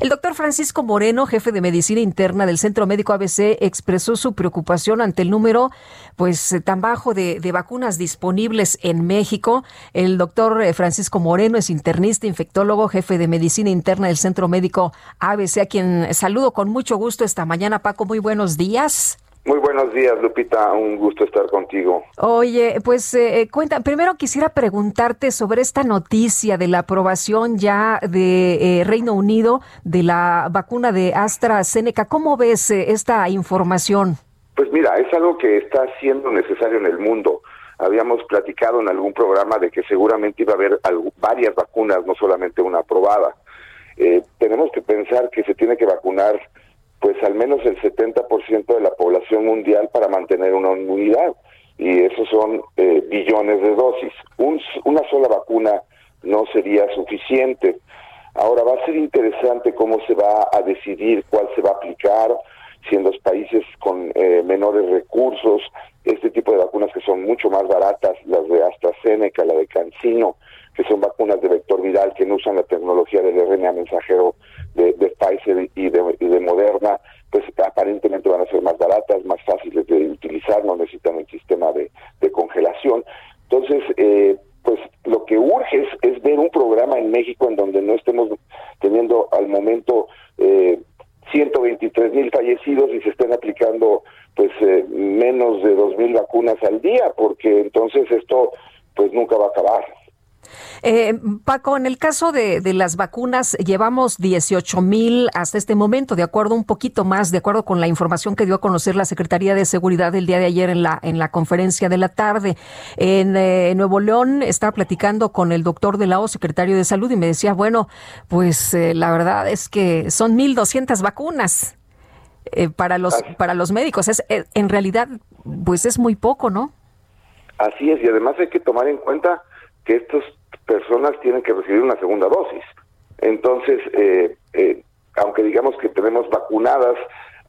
El doctor Francisco Moreno, jefe de medicina interna del Centro Médico ABC, expresó su preocupación ante el número pues tan bajo de, de vacunas disponibles en México. El doctor eh, Francisco Moreno es internista, infectólogo, jefe de medicina interna del Centro Médico ABC, a quien saludo con mucho gusto esta mañana. Paco, muy buenos días. Muy buenos días, Lupita. Un gusto estar contigo. Oye, pues eh, cuenta, primero quisiera preguntarte sobre esta noticia de la aprobación ya de eh, Reino Unido de la vacuna de AstraZeneca. ¿Cómo ves eh, esta información? Pues mira, es algo que está siendo necesario en el mundo. Habíamos platicado en algún programa de que seguramente iba a haber varias vacunas, no solamente una aprobada. tenemos que pensar que se tiene que vacunar pues al menos el 70% de la población mundial para mantener una inmunidad. Y esos son eh, billones de dosis. una sola vacuna no sería suficiente. Ahora va a ser interesante cómo se va a decidir cuál se va a aplicar, si en los países con eh, menores recursos, este tipo de vacunas que son mucho más baratas, las de AstraZeneca, la de CanSino, que son vacunas de vector viral que no usan la tecnología del RNA mensajero de, Pfizer y de, Moderna, pues aparentemente van a ser más baratas, más fáciles de utilizar, no necesitan el sistema de, congelación. Entonces, eh, pues lo que urge es, ver un programa en México en donde no estemos teniendo al momento eh, 123 mil fallecidos y se estén aplicando pues eh, menos de dos mil vacunas al día, porque entonces esto pues nunca va a acabar. Eh, Paco, en el caso de, las vacunas, llevamos 18 mil hasta este momento, de acuerdo un poquito más, de acuerdo con la información que dio a conocer la Secretaría de Seguridad el día de ayer en la, en la conferencia de la tarde. En eh, Nuevo León estaba platicando con el doctor de la O, secretario de Salud, y me decía, bueno, pues eh, la verdad es que son 1.200 vacunas. para los para los médicos es en realidad pues es muy poco no así es y además hay que tomar en cuenta que estos personas tienen que recibir una segunda dosis. Entonces, eh, eh, aunque digamos que tenemos vacunadas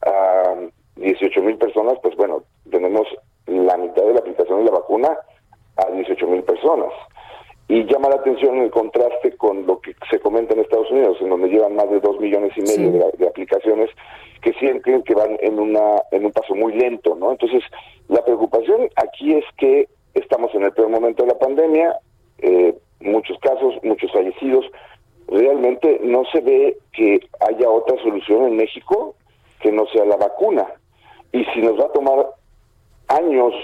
a 18 mil personas, pues bueno, tenemos la mitad de la aplicación de la vacuna a 18 mil personas. Y llama la atención el contraste con lo que se comenta en Estados Unidos, en donde llevan más de 2 millones y medio de, aplicaciones que sienten que van en, una, en un paso muy lento, ¿no? Entonces, la preocupación aquí es que estamos en el peor momento de la pandemia, eh, muchos casos, muchos fallecidos. Realmente no se ve que haya otra solución en México que no sea la vacuna. Y si nos va a tomar años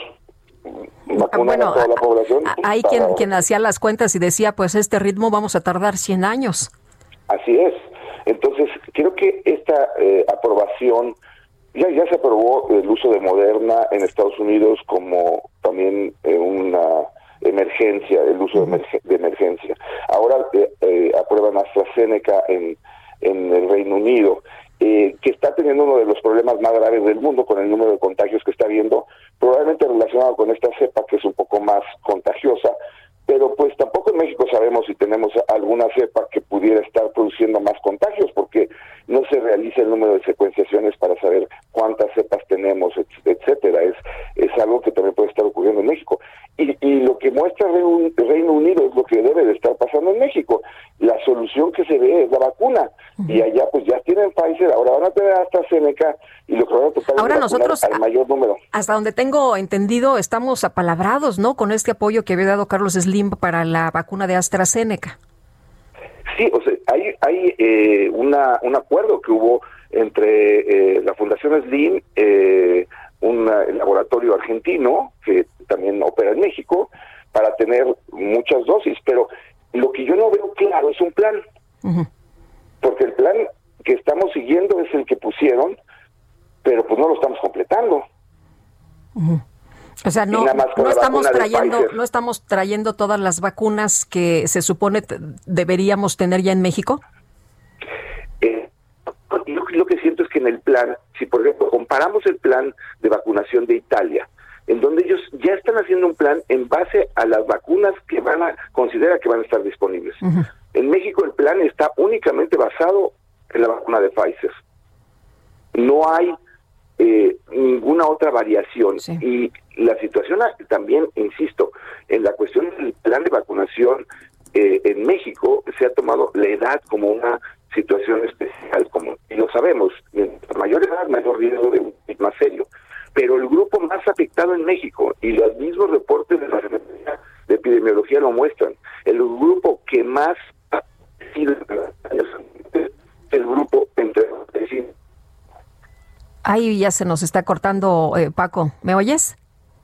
vacunar a toda la población. Hay quien, quien hacía las cuentas y decía, pues este ritmo vamos a tardar 100 años. Así es. Entonces, creo que esta eh, aprobación, ya, ya se aprobó el uso de Moderna en Estados Unidos como también emergencia, el uso de, emergencia. Ahora eh, eh, aprueban AstraZeneca en, en el Reino Unido, eh, que está teniendo uno de los problemas más graves del mundo con el número de contagios que está habiendo, probablemente relacionado con esta cepa que es un poco más contagiosa, pero pues tampoco en México sabemos si tenemos alguna cepa que pudiera estar produciendo más contagios, porque no se realiza el número de secuenciaciones para saber cuántas cepas tenemos, etcétera. Es, es algo que también puede estar ocurriendo en México. Y, y lo que muestra el Reino Unido es lo que debe de estar pasando en México. La solución que se ve es la vacuna. Y allá pues ya tienen Pfizer, ahora van a tener AstraZeneca y lo que van a tocar ahora nosotros, al mayor número. Hasta donde tengo entendido, estamos apalabrados, ¿no? Con este apoyo que había dado Carlos Slim para la vacuna de AstraZeneca. Sí, o sea, hay, hay eh, una, un acuerdo que hubo entre eh, la Fundación Slim, eh, un laboratorio argentino que también opera en México, para tener muchas dosis, pero lo que yo no veo claro es un plan, porque el plan que estamos siguiendo es el que pusieron, pero pues no lo estamos completando. O sea, no, no estamos trayendo, no estamos trayendo todas las vacunas que se supone deberíamos tener ya en México. Eh, yo lo que siento es que en el plan, si por ejemplo comparamos el plan de vacunación de Italia, en donde ellos ya están haciendo un plan en base a las vacunas que van a considera que van a estar disponibles. En México el plan está únicamente basado en la vacuna de Pfizer. No hay eh, ninguna otra variación. Y la situación también, insisto, en la cuestión del plan de vacunación eh, en México se ha tomado la edad como una situación especial, como y lo sabemos, mayor edad, mayor riesgo de un más serio. Pero el grupo más afectado en México, y los mismos reportes de la de Epidemiología lo muestran, el grupo que más ha sido el grupo entre Ahí ya se nos está cortando, eh, Paco. ¿Me oyes?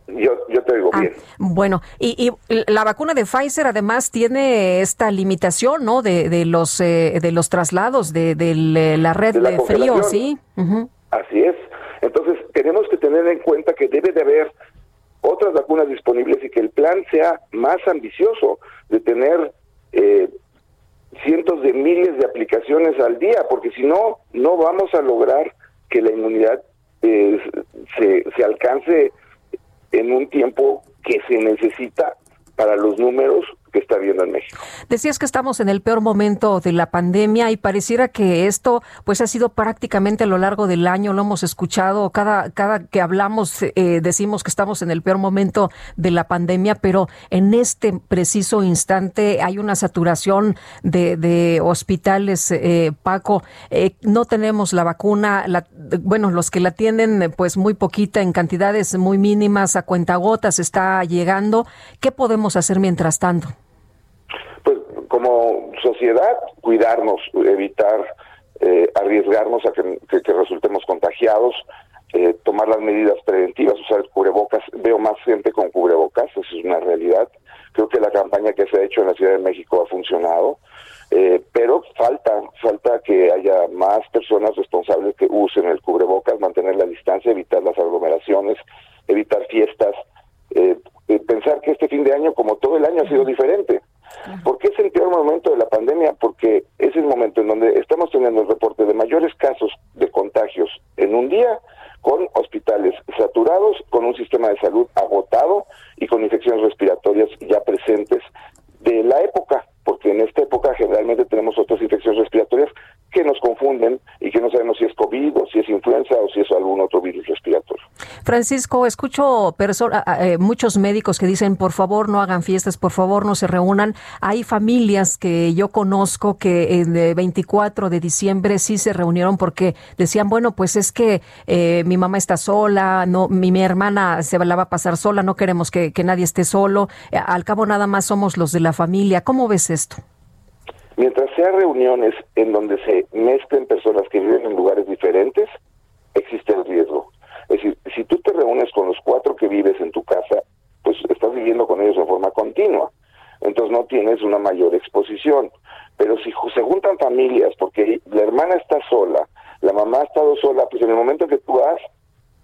Yo, yo te oigo ah, bien. Bueno, y, la vacuna de Pfizer además tiene esta limitación, ¿no? De, de los eh, de los traslados de, de la red de, frío, ¿sí? Así es. Entonces tenemos que tener en cuenta que debe de haber otras vacunas disponibles y que el plan sea más ambicioso de tener eh, cientos de miles de aplicaciones al día, porque si no, no vamos a lograr que la inmunidad eh, se, se alcance en un tiempo que se necesita para los números Decías que estamos en el peor momento de la pandemia y pareciera que esto pues ha sido prácticamente a lo largo del año, lo hemos escuchado, cada, cada que hablamos eh, decimos que estamos en el peor momento de la pandemia, pero en este preciso instante hay una saturación de, de hospitales, eh, Paco, eh, no tenemos la vacuna, la, bueno, los que la tienen pues muy poquita en cantidades muy mínimas, a cuentagotas está llegando, ¿qué podemos hacer mientras tanto? Sociedad, cuidarnos, evitar eh, arriesgarnos a que, resultemos contagiados, eh, tomar las medidas preventivas, usar el cubrebocas. Veo más gente con cubrebocas, eso es una realidad. Creo que la campaña que se ha hecho en la Ciudad de México ha funcionado, eh, pero falta, falta que haya más personas responsables que usen el cubrebocas, mantener la distancia, evitar las aglomeraciones, evitar fiestas, pensar que este fin de año, como todo el año, ha sido diferente. ¿Por qué es el peor momento de la pandemia? Porque es el momento en donde estamos teniendo el reporte de mayores casos de contagios en un día, con hospitales saturados, con un sistema de salud agotado y con infecciones respiratorias ya presentes de la época, porque en esta época generalmente tenemos otras infecciones respiratorias que nos confunden y que no sabemos si es COVID o si es influenza o si es algún otro virus respiratorio. Francisco, escucho eh, muchos médicos que dicen, por favor, no hagan fiestas, por favor, no se reúnan. Hay familias que yo conozco que el 24 de diciembre sí se reunieron porque decían, bueno, pues es que eh, mi mamá está sola, no, mi, hermana se la va a pasar sola, no queremos que, nadie esté solo. Eh, al cabo nada más somos los de la familia. ¿Cómo ves esto? Mientras sea reuniones en donde se mezclen personas que viven en lugares diferentes, existe el riesgo. Es decir, si tú te reúnes con los cuatro que vives en tu casa, pues estás viviendo con ellos de forma continua. Entonces no tienes una mayor exposición. Pero si se juntan familias porque la hermana está sola, la mamá ha estado sola, pues en el momento que tú vas,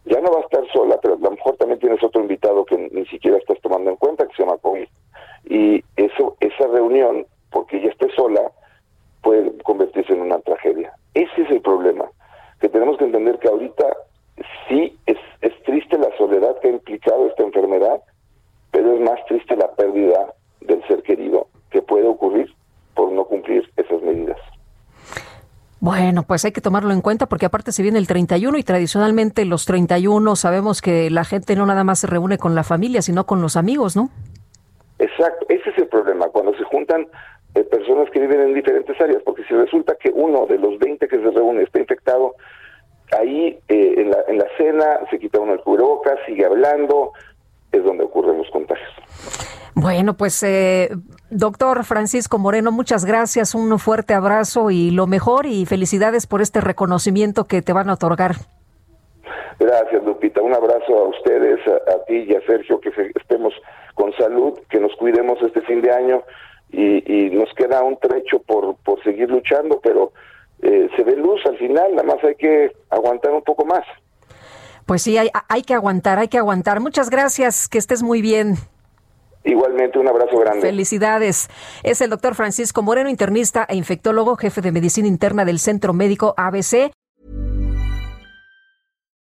ya no va a estar sola, pero a lo mejor también tienes otro invitado que ni siquiera estás tomando en cuenta, que se llama COVID. Y eso, esa reunión porque ella esté sola, puede convertirse en una tragedia. Ese es el problema, que tenemos que entender que ahorita sí es, es triste la soledad que ha implicado esta enfermedad, pero es más triste la pérdida del ser querido que puede ocurrir por no cumplir esas medidas. Bueno, pues hay que tomarlo en cuenta porque aparte se viene el 31 y tradicionalmente los 31 sabemos que la gente no nada más se reúne con la familia, sino con los amigos, ¿no? Exacto, ese es el problema, cuando se juntan de personas que viven en diferentes áreas, porque si resulta que uno de los 20 que se reúne está infectado, ahí eh, en, la, en la cena se quita uno el cubrebocas, sigue hablando, es donde ocurren los contagios. Bueno, pues eh, doctor Francisco Moreno, muchas gracias, un fuerte abrazo y lo mejor y felicidades por este reconocimiento que te van a otorgar. Gracias, Lupita. Un abrazo a ustedes, a, a ti y a Sergio, que estemos con salud, que nos cuidemos este fin de año y, nos queda un trecho por, por seguir luchando, pero eh, se ve luz al final, nada más hay que aguantar un poco más. Pues sí, hay, hay que aguantar, hay que aguantar. Muchas gracias, que estés muy bien. Igualmente, un abrazo grande. Felicidades. Es el doctor Francisco Moreno, internista e infectólogo, jefe de medicina interna del Centro Médico ABC.